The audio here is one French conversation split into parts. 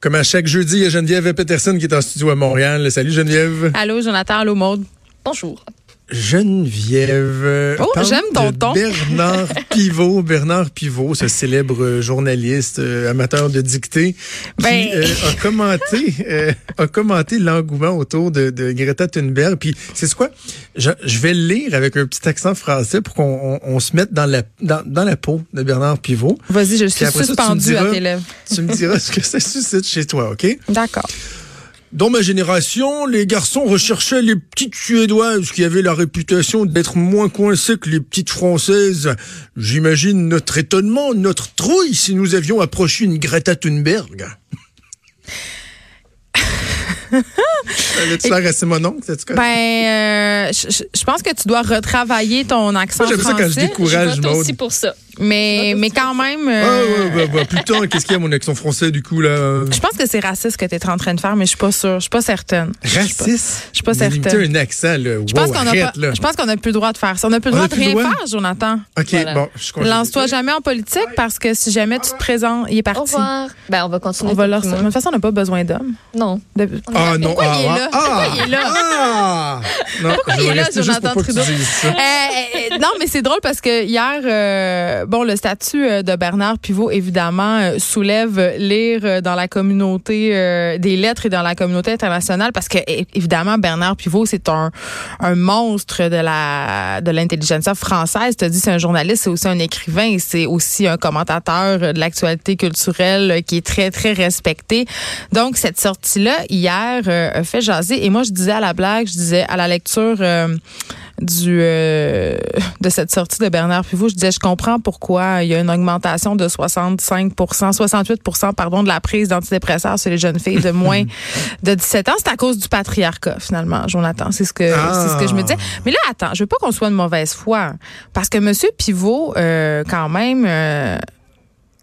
Comme à chaque jeudi, il y a Geneviève Peterson qui est en studio à Montréal. Salut Geneviève. Allô, Jonathan. Allô, Maude. Bonjour. Geneviève. Oh, j'aime ton ton. Bernard Pivot. Bernard Pivot, ce célèbre journaliste euh, amateur de dictée, qui Ben- euh, a commenté, euh, a commenté l'engouement autour de, de Greta Thunberg. Puis, c'est quoi? Je, je vais le lire avec un petit accent français pour qu'on on- on se mette dans la dans, dans la peau de Bernard Pivot. Vas-y, je suis suspendue à tes lèvres. Tu me diras ce que ça suscite chez toi, ok? D'accord. Dans ma génération, les garçons recherchaient les petites Suédoises qui avaient la réputation d'être moins coincées que les petites Françaises. J'imagine notre étonnement, notre trouille si nous avions approché une Greta Thunberg. Faire assez mon oncle, c'est Ben, euh, je pense que tu dois retravailler ton accent Moi, j'aime ça quand je français. décourage Je vote aussi pour ça. Mais, mais quand même, Ah euh, ouais, bah, bah, putain, qu'est-ce qu'il y a mon accent français du coup là? Je pense que c'est raciste ce que tu es en train de faire, mais je suis pas sûre. Je suis pas certaine. Raciste? je suis pas Limiter certaine. un accent là. Je pense Wow, qu'on a pas, je pense qu'on a plus le droit de faire ça. On a plus le droit de rien droit? faire, Jonathan. Ok, Voilà. bon, je suis Lance-toi jamais en politique parce que si jamais tu te présentes, il est Au parti. revoir. Ben, on va continuer. On va leur... De toute façon, on n'a pas besoin d'hommes. Non. De- Ah non, Pourquoi ah, il est ah, là? ah, Pourquoi il est là? Ah! Non, Pourquoi il est là, Jonathan tu Trudeau? Euh, euh, non, mais c'est drôle parce que hier, euh, bon, le statut euh, de Bernard Pivot, évidemment, euh, soulève lire euh, dans la communauté des lettres et dans la communauté internationale parce que, évidemment, Bernard Pivot, c'est un, un monstre de la de l'intelligentsia française. Tu as dit, c'est un journaliste, c'est aussi un écrivain, c'est aussi un commentateur de l'actualité culturelle qui est très, très respecté. Donc, cette sortie-là, hier, fait jaser. Et moi, je disais à la blague, je disais à la lecture... du euh, de cette sortie de Bernard Pivot, je disais je comprends pourquoi il y a une augmentation de 65% 68% pardon de la prise d'antidépresseurs sur les jeunes filles de moins de 17 ans, c'est à cause du patriarcat finalement, Jonathan, c'est ce que Ah. c'est ce que je me disais. Mais là attends, je veux pas qu'on soit de mauvaise foi parce que monsieur Pivot euh, quand même euh,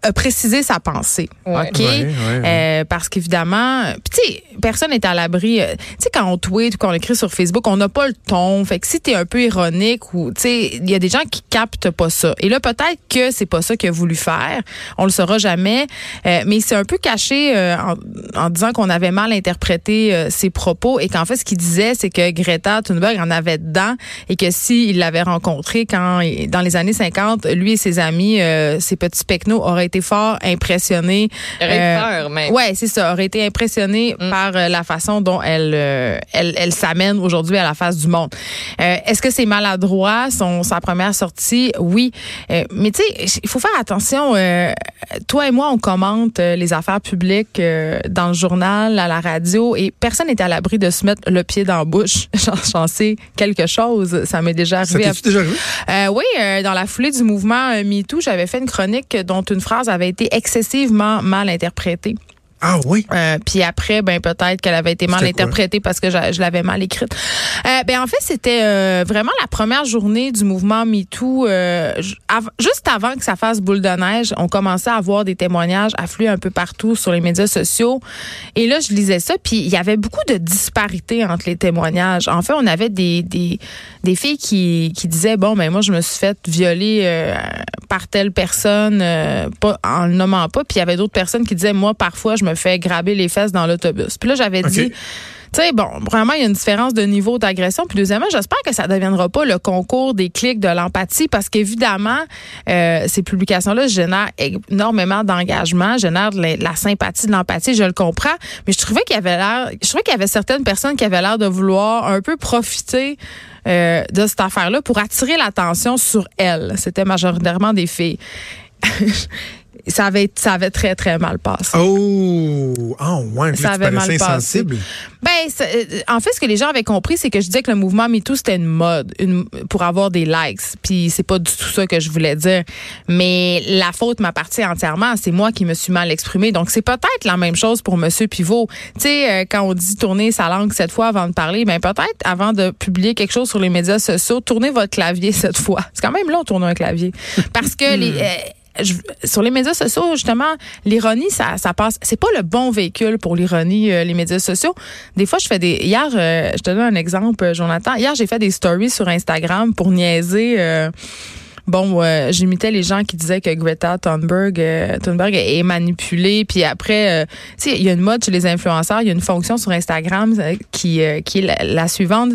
a précisé sa pensée. Ouais. OK? Ouais, ouais, ouais. Euh, parce qu'évidemment, tu sais, personne n'est à l'abri. euh, Tu sais, quand on tweet ou qu'on écrit sur Facebook, on n'a pas le ton. Fait que si t'es un peu ironique ou, tu sais, il y a des gens qui captent pas ça. Et là, peut-être que c'est pas ça qu'il a voulu faire. On le saura jamais. Euh, mais c'est un peu caché euh, en, en disant qu'on avait mal interprété euh, ses propos et qu'en fait, ce qu'il disait, c'est que Greta Thunberg en avait dedans et que s'il l'avait rencontré quand, dans les années 50, lui et ses amis, euh, ses petits pecnos auraient été fort. Il aurait eu Euh, peur, mais. Ouais, c'est ça. Aurait été impressionné Mm. par euh, la façon dont elle, euh, elle, elle s'amène aujourd'hui à la face du monde. Euh, Est-ce que c'est maladroit son sa première sortie? Oui, Euh, mais tu sais, il faut faire attention. euh, toi et moi, on commente euh, les affaires publiques euh, dans le journal, à la radio, et personne n'est à l'abri de se mettre le pied dans la bouche. J'en sais quelque chose. Ça m'est déjà Ça arrivé. à- t'est-tu déjà arrivé? euh, oui, euh, dans la foulée du mouvement MeToo, j'avais fait une chronique dont une phrase avait été excessivement mal interprétée. Ah oui? Euh, puis après, ben peut-être qu'elle avait été mal interprétée parce que je, je l'avais mal écrite. Euh, ben en fait, c'était euh, vraiment la première journée du mouvement MeToo. Euh, av- juste avant que ça fasse boule de neige, on commençait à avoir des témoignages afflués un peu partout sur les médias sociaux. Et là, je lisais ça, puis il y avait beaucoup de disparités entre les témoignages. En fait, on avait des des, des filles qui, qui disaient bon, ben moi, je me suis fait violer par telle personne, pas en le nommant pas. Puis il y avait d'autres personnes qui disaient moi, parfois, je me fais graber les fesses dans l'autobus. Puis là, j'avais dit tu sais, bon, vraiment, il y a une différence de niveau d'agression. Puis deuxièmement, j'espère que ça ne deviendra pas le concours des clics de l'empathie parce qu'évidemment, euh, ces publications-là génèrent énormément d'engagement, génèrent de la, de la sympathie, de l'empathie, je le comprends. Mais je trouvais qu'il y avait l'air, je trouvais qu'il y avait certaines personnes qui avaient l'air de vouloir un peu profiter euh, de cette affaire-là pour attirer l'attention sur elles. C'était majoritairement des filles. ça avait, ça avait très, très mal passé. Oh! Ah, ouais, Ça avait mal paraissais passé. insensible. Ben, euh, en fait, ce que les gens avaient compris, c'est que je disais que le mouvement MeToo, c'était une mode une, pour avoir des likes. Puis c'est pas du tout ça que je voulais dire. Mais la faute m'appartient entièrement. C'est moi qui me suis mal exprimée. Donc, c'est peut-être la même chose pour Monsieur Pivot. Tu sais, euh, quand on dit tourner sa langue cette fois avant de parler, ben peut-être avant de publier quelque chose sur les médias sociaux, tournez votre clavier cette fois. C'est quand même long de tourner un clavier. Parce que les... euh, sur les médias sociaux, justement, l'ironie, ça, ça passe. C'est pas le bon véhicule pour l'ironie, euh, les médias sociaux. Des fois, je fais des. Hier, euh, je te donne un exemple, euh, Jonathan. Hier, j'ai fait des stories sur Instagram pour niaiser. Bon, euh, j'imitais les gens qui disaient que Greta Thunberg, euh, Thunberg est manipulée. Puis après, euh, tu sais, il y a une mode chez les influenceurs, il y a une fonction sur Instagram qui, qui est la suivante.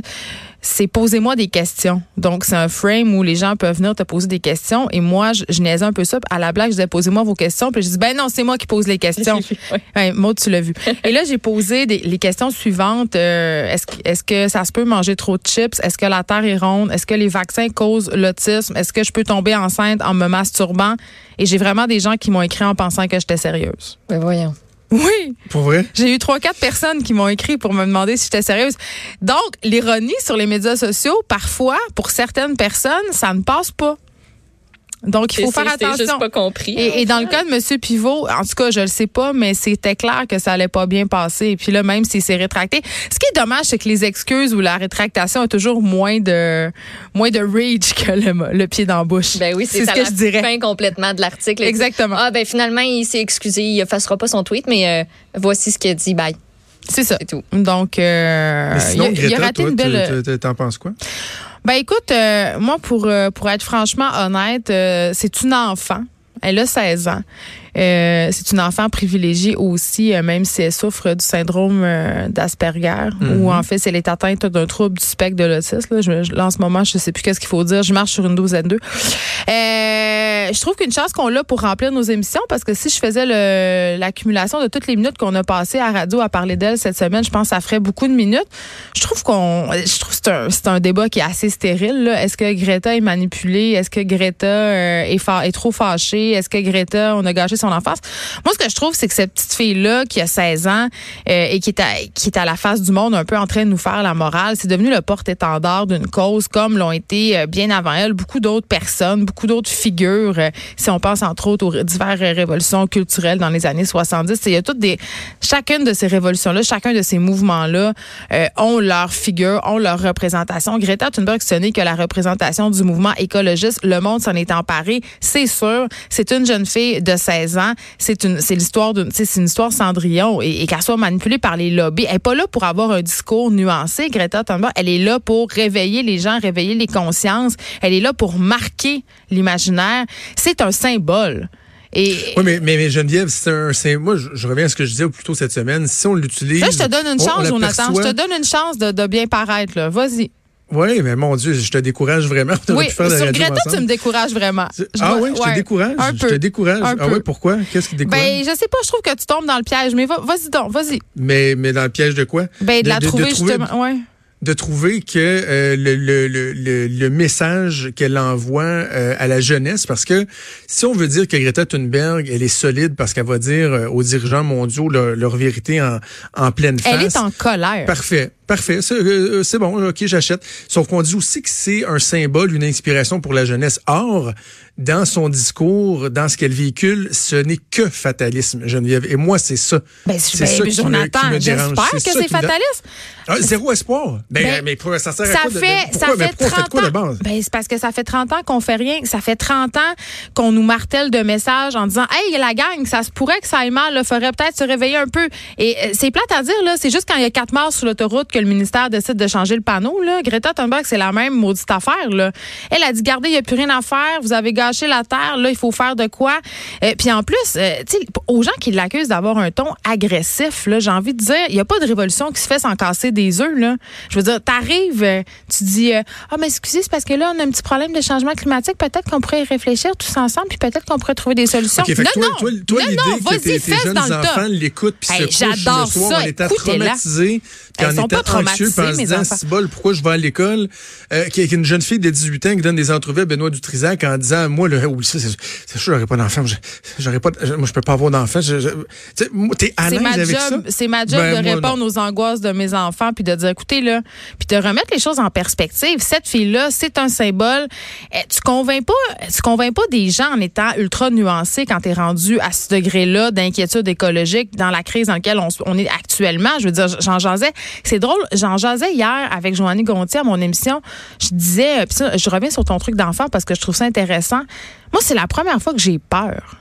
C'est posez-moi des questions. Donc, c'est un frame où les gens peuvent venir te poser des questions. Et moi, je, je niaisais un peu ça. À la blague, je disais, posez-moi vos questions. Puis je dis, ben non, c'est moi qui pose les questions. Ouais, Maud, tu l'as vu. Et là, j'ai posé des- les questions suivantes. Euh, est-ce, que- est-ce que ça se peut manger trop de chips? Est-ce que la Terre est ronde? Est-ce que les vaccins causent l'autisme? Est-ce que je peux tomber enceinte en me masturbant? Et j'ai vraiment des gens qui m'ont écrit en pensant que j'étais sérieuse. Ben voyons. Oui, Pour vrai? j'ai eu trois, quatre personnes qui m'ont écrit pour me demander si j'étais sérieuse. Donc, l'ironie sur les médias sociaux, parfois, pour certaines personnes, ça ne passe pas. Donc, il faut faire attention. juste pas compris. Et, et dans le cas de M. Pivot, en tout cas, je le sais pas, mais c'était clair que ça allait pas bien passer. Et puis là, même s'il s'est rétracté. Ce qui est dommage, c'est que les excuses ou la rétractation ont toujours moins de moins de rage que le, le pied dans la bouche. Ben oui, c'est ce à que la je dirais. fin complètement de l'article. Exactement. Ah ben finalement, il s'est excusé, il effacera pas son tweet, mais euh, voici ce qu'il a dit. Bye. C'est ça. C'est tout. Donc, euh, Mais sinon, il, a- il a Greta, raté toi, une belle. t'en penses quoi? Ben écoute, euh, moi pour euh, pour être franchement honnête, euh, c'est une enfant. Elle a 16 ans. Euh, c'est une enfant privilégiée aussi, euh, même si elle souffre du syndrome euh, d'Asperger, ou en fait, si elle est atteinte d'un trouble du spectre de l'autisme. Là, Je- je- là, en ce moment, je sais plus qu'est-ce qu'il faut dire. Je marche sur une douzaine d'eux. Euh, je trouve qu'une chance qu'on l'a pour remplir nos émissions, parce que si je faisais l'accumulation de toutes les minutes qu'on a passées à radio à parler d'elle cette semaine, je pense que ça ferait beaucoup de minutes. Je trouve qu'on, je trouve c'est un, c'est un débat qui est assez stérile. Est-ce que Greta est manipulée? Est-ce que Greta euh, est, fa- est trop fâchée? Est-ce que Greta, on a gâché son enfance? Moi, ce que je trouve, c'est que cette petite fille là qui a 16 ans euh, et qui est à, qui est à la face du monde, un peu en train de nous faire la morale, c'est devenu le porte-étendard d'une cause, comme l'ont été euh, bien avant elle beaucoup d'autres personnes, beaucoup d'autres figures. Euh, si on pense entre autres aux diverses révolutions culturelles dans les années 70, il y a toutes des chacune de ces révolutions-là, chacun de ces mouvements-là euh, ont leur figure, ont leur représentation. Greta Thunberg, ce n'est que la représentation du mouvement écologiste. Le monde s'en est emparé, c'est sûr. C'est une jeune fille de 16 ans. C'est une, c'est l'histoire d'une, c'est une histoire Cendrillon et, et qu'elle soit manipulée par les lobbies. Elle est pas là pour avoir un discours nuancé. Greta Thunberg, elle est là pour réveiller les gens, réveiller les consciences. Elle est là pour marquer l'imaginaire. C'est un symbole. Et Oui, mais, mais, mais Geneviève, c'est moi, je, je reviens à ce que je disais plus tôt cette semaine. Si on l'utilise. je te donne une on- on chance, Jonathan. Je te donne une chance de, de bien paraître. Là. Vas-y. Oui, mais mon Dieu, je te décourage vraiment. On Oui, faire la sur Greta, ensemble. tu me décourages vraiment. Je Ah dois- oui, je te décourage. Un je te décourage. Un ah oui, pourquoi? Qu'est-ce qui te décourage? Ben, je sais pas, je trouve que tu tombes dans le piège, mais va- vas-y donc, vas-y. mais, mais dans le piège de quoi? Ben, de, la trouver, justement. Ouais. De trouver que euh, le, le, le, le, message qu'elle envoie euh, à la jeunesse, parce que si on veut dire que Greta Thunberg, elle est solide parce qu'elle va dire euh, aux dirigeants mondiaux leur, leur vérité en, en pleine face. Elle est en colère. Parfait, parfait. Ça, euh, C'est bon, ok, j'achète. Sauf qu'on dit aussi que c'est un symbole, une inspiration pour la jeunesse. Or, dans son discours, dans ce qu'elle véhicule, ce n'est que fatalisme, Geneviève. Et moi, c'est ça. Ben, c'est ben, ça qui me- Jonathan, qui me dérange. j'espère que c'est fataliste. Ah, zéro espoir. Ben, Ben, mais pour- ça sert à Ça quoi de- de- fait, pourquoi, ça fait pourquoi on fait 30 quoi de ans. base? Ben, c'est parce que ça fait 30 ans qu'on fait rien. Ça fait 30 ans qu'on nous martèle de messages en disant, hey, la gang, ça se pourrait que ça aille mal, il faudrait peut-être se réveiller un peu. Et euh, c'est plate à dire, là. C'est juste quand il y a quatre morts sur l'autoroute que le ministère décide de changer le panneau, là. Greta Thunberg, c'est la même maudite affaire, là. Elle a dit, gardez, il n'y a plus rien à faire. Vous avez gâché la terre. Là, il faut faire de quoi? Euh, puis en plus, euh, tu sais, aux gens qui l'accusent d'avoir un ton agressif, là, j'ai envie de dire, il n'y a pas de révolution qui se fait sans casser des œufs, là. Je veux dire, t'arrives, euh, tu dis, euh, ah, mais excusez, c'est parce que là, on a un petit problème de changement climatique. Peut-être qu'on pourrait y réfléchir tous ensemble, puis peut-être qu'on pourrait trouver des solutions. Ok, fait que non, toi, non, toi, toi, non, non, vas-y, tes, tes fesse jeunes dans enfants l'écoutent puis Hey, se couchent j'adore le soir ça, en étant écoutez-la. traumatisés puis en étant traumatisé, anxieux, mes disant, enfants. bol, pourquoi je vais à l'école? Euh, une jeune fille de 18 ans qui donne des entrevues à Benoît Dutrisac en disant, moi, le, oui, ça, c'est sûr, j'aurais pas d'enfant. J'aurais pas, moi, je peux pas avoir d'enfant. T'es à l'aise ça? job, c'est ma job Ben, de moi, répondre aux angoisses de mes enfants puis de dire écoutez là, puis de remettre les choses en perspective. Cette fille là, c'est un symbole. Eh, Tu convaincs pas, tu convaincs pas des gens en étant ultra nuancé quand tu es rendu à ce degré-là d'inquiétude écologique dans la crise dans laquelle on est actuellement. Je veux dire, j'en jasais. C'est drôle, j'en jasais hier avec Joanny Gontier à mon émission. Je disais, ça, je reviens sur ton truc d'enfant parce que je trouve ça intéressant. Moi, c'est la première fois que j'ai peur.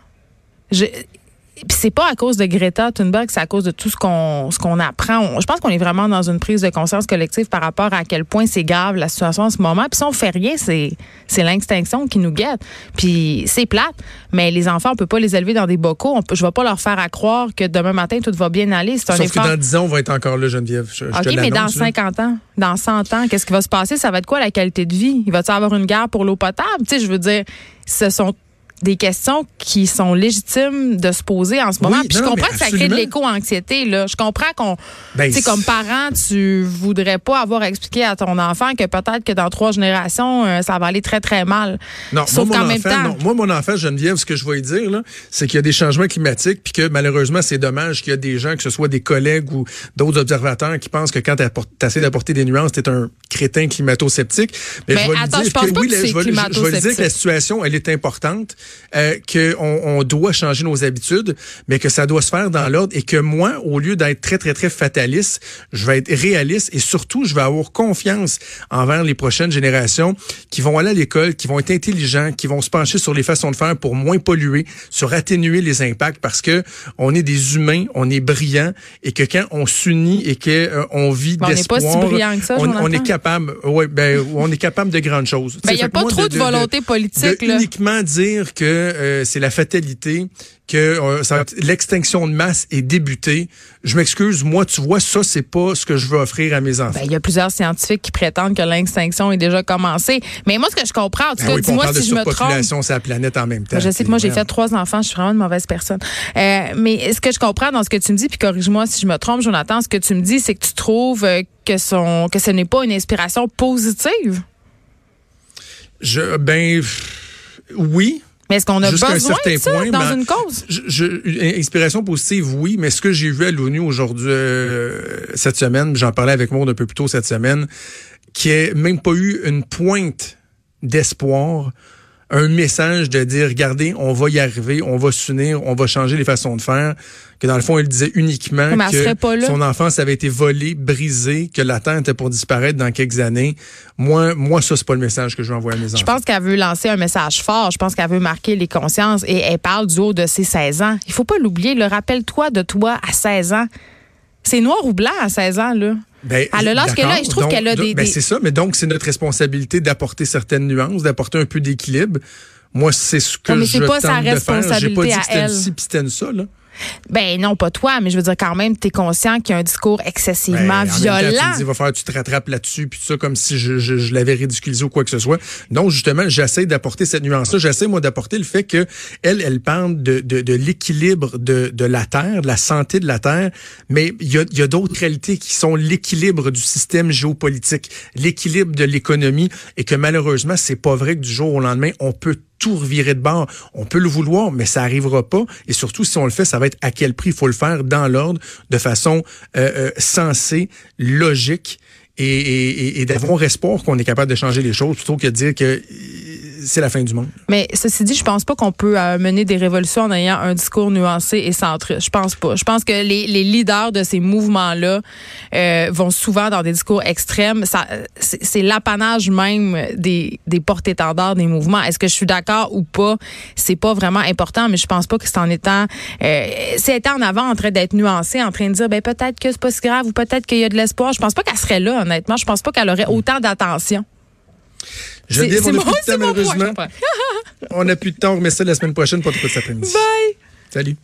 Puis c'est pas à cause de Greta Thunberg, c'est à cause de tout ce qu'on ce qu'on apprend. On- je pense qu'on est vraiment dans une prise de conscience collective par rapport à quel point c'est grave la situation en ce moment. Puis si on fait rien, c'est c'est l'extinction qui nous guette. Puis c'est plate, mais les enfants, on peut pas les élever dans des bocaux. On peut, je vais pas leur faire à croire que demain matin tout va bien aller. C'est un Sauf que dans 10 ans, on va être encore là, Geneviève. Je, je te OK, mais dans l'annonce, là. 50 ans, dans 100 ans, qu'est-ce qui va se passer? Ça va être quoi la qualité de vie? Il va-t-il y avoir une guerre pour l'eau potable? Tu sais, je veux dire, ce sont des questions qui sont légitimes de se poser en ce moment. Oui, Puis je comprends que ça crée de l'éco-anxiété. Là. Je comprends qu'on, Ben, tu sais, comme parent, tu voudrais pas avoir expliqué à ton enfant que peut-être que dans trois générations, euh, ça va aller très, très mal. Non, Sauf moi, mon même enfant, temps- non. Moi, mon enfant, Geneviève, ce que je vais lui dire, là, c'est qu'il y a des changements climatiques, puis que malheureusement, c'est dommage qu'il y a des gens, que ce soit des collègues ou d'autres observateurs, qui pensent que quand tu essaies d'apporter des nuances, tu es un crétin climato-sceptique. Mais je vais lui attends, dire je pense pas que la- c'est je vais- je- je vais lui dire que la situation, elle est importante, euh, qu'on on doit changer nos habitudes, mais que ça doit se faire dans l'ordre et que moi, au lieu d'être très, très, très fataliste, je vais être réaliste et surtout, je vais avoir confiance envers les prochaines générations qui vont aller à l'école, qui vont être intelligents, qui vont se pencher sur les façons de faire pour moins polluer, sur atténuer les impacts parce que on est des humains, on est brillants et que quand on s'unit et que euh, on vit Ben, on n'est pas d'espoir, si que ça, on, on est capable, ouais, ben, on est capable de grandes choses. Ben, il y a pas trop de volonté politique, de là. uniquement dire que euh, c'est la fatalité, que euh, l'extinction de masse est débutée. Je m'excuse, moi, tu vois, ça, c'est pas ce que je veux offrir à mes enfants. Ben, il y a plusieurs scientifiques qui prétendent que l'extinction est déjà commencée. Mais moi, ce que je comprends, en tout Ben cas, oui, dis-moi de si je me trompe. sur la planète en même temps. Ben, je sais que moi, j'ai fait Voyons. trois enfants. Je suis vraiment une mauvaise personne. Euh, mais ce que je comprends dans ce que tu me dis, puis corrige-moi si je me trompe, Jonathan, ce que tu me dis, c'est que tu trouves que, son, que ce n'est pas une inspiration positive? Je, ben, oui. Mais est-ce qu'on a besoin certain de ça point, dans une cause? Je, je- une inspiration positive, oui, mais ce que j'ai vu à l'ONU aujourd'hui, euh, cette semaine, j'en parlais avec Maud un peu plus tôt cette semaine, qui a même pas eu une pointe d'espoir, un message de dire, regardez, on va y arriver, on va s'unir, on va changer les façons de faire, que dans le fond, elle disait uniquement Mais pas que son enfance avait été volée, brisée, que la Terre était pour disparaître dans quelques années. Moi, moi, ça, c'est pas le message que je veux envoyer à mes enfants. Je pense qu'elle veut lancer un message fort. Je pense qu'elle veut marquer les consciences et elle parle du haut de ses 16 ans. Il faut pas l'oublier. Le Rappelle-toi de toi à 16 ans. C'est noir ou blanc à 16 ans, là. Ben, Elle a l'âge qu'elle a et je trouve qu'elle a des- ben, des- c'est ça, mais donc c'est notre responsabilité d'apporter certaines nuances, d'apporter un peu d'équilibre. Moi, c'est ce que Ouais, mais je c'est pas sa tente de faire. J'ai pas responsabilité dit que c'était une ci puis c'était une ça, là. Ben non, pas toi, mais je veux dire quand même, tu es conscient qu'il y a un discours Ben, excessivement en même temps, tu violent. dis, va faire, tu te rattrapes là-dessus, puis ça, comme si je, je, je l'avais ridiculisé ou quoi que ce soit. Donc, justement, j'essaie d'apporter cette nuance-là. J'essaie, moi, d'apporter le fait que elle, elle parle de, de, de l'équilibre de, de la Terre, de la santé de la Terre, mais il y a, il y a d'autres réalités qui sont l'équilibre du système géopolitique, l'équilibre de l'économie, et que malheureusement, c'est pas vrai que du jour au lendemain, on peut tout revirer de bord. On peut le vouloir, mais ça arrivera pas. Et surtout, si on le fait, ça va être à quel prix? Il faut le faire dans l'ordre, de façon euh, euh, sensée, logique, et, et, et- d'avoir espoir qu'on est capable de changer les choses, plutôt que de dire que c'est la fin du monde. Mais ceci dit, je pense pas qu'on peut euh, mener des révolutions en ayant un discours nuancé et centriste. Je pense pas. Je pense que les, les leaders de ces mouvements-là euh, vont souvent dans des discours extrêmes. Ça, c'est l'apanage même des, des porte-étendards des mouvements. Est-ce que je suis d'accord ou pas? C'est pas vraiment important, mais je pense pas que c'est en étant, euh, c'est étant en avant en train d'être nuancé, en train de dire ben peut-être que c'est pas si grave ou peut-être qu'il y a de l'espoir. Je pense pas qu'elle serait là, honnêtement. Je pense pas qu'elle aurait autant d'attention. Je dis, on n'a plus de temps, malheureusement. On n'a plus de temps, on remet ça la semaine prochaine pour tout cet après-midi. Bye. Salut.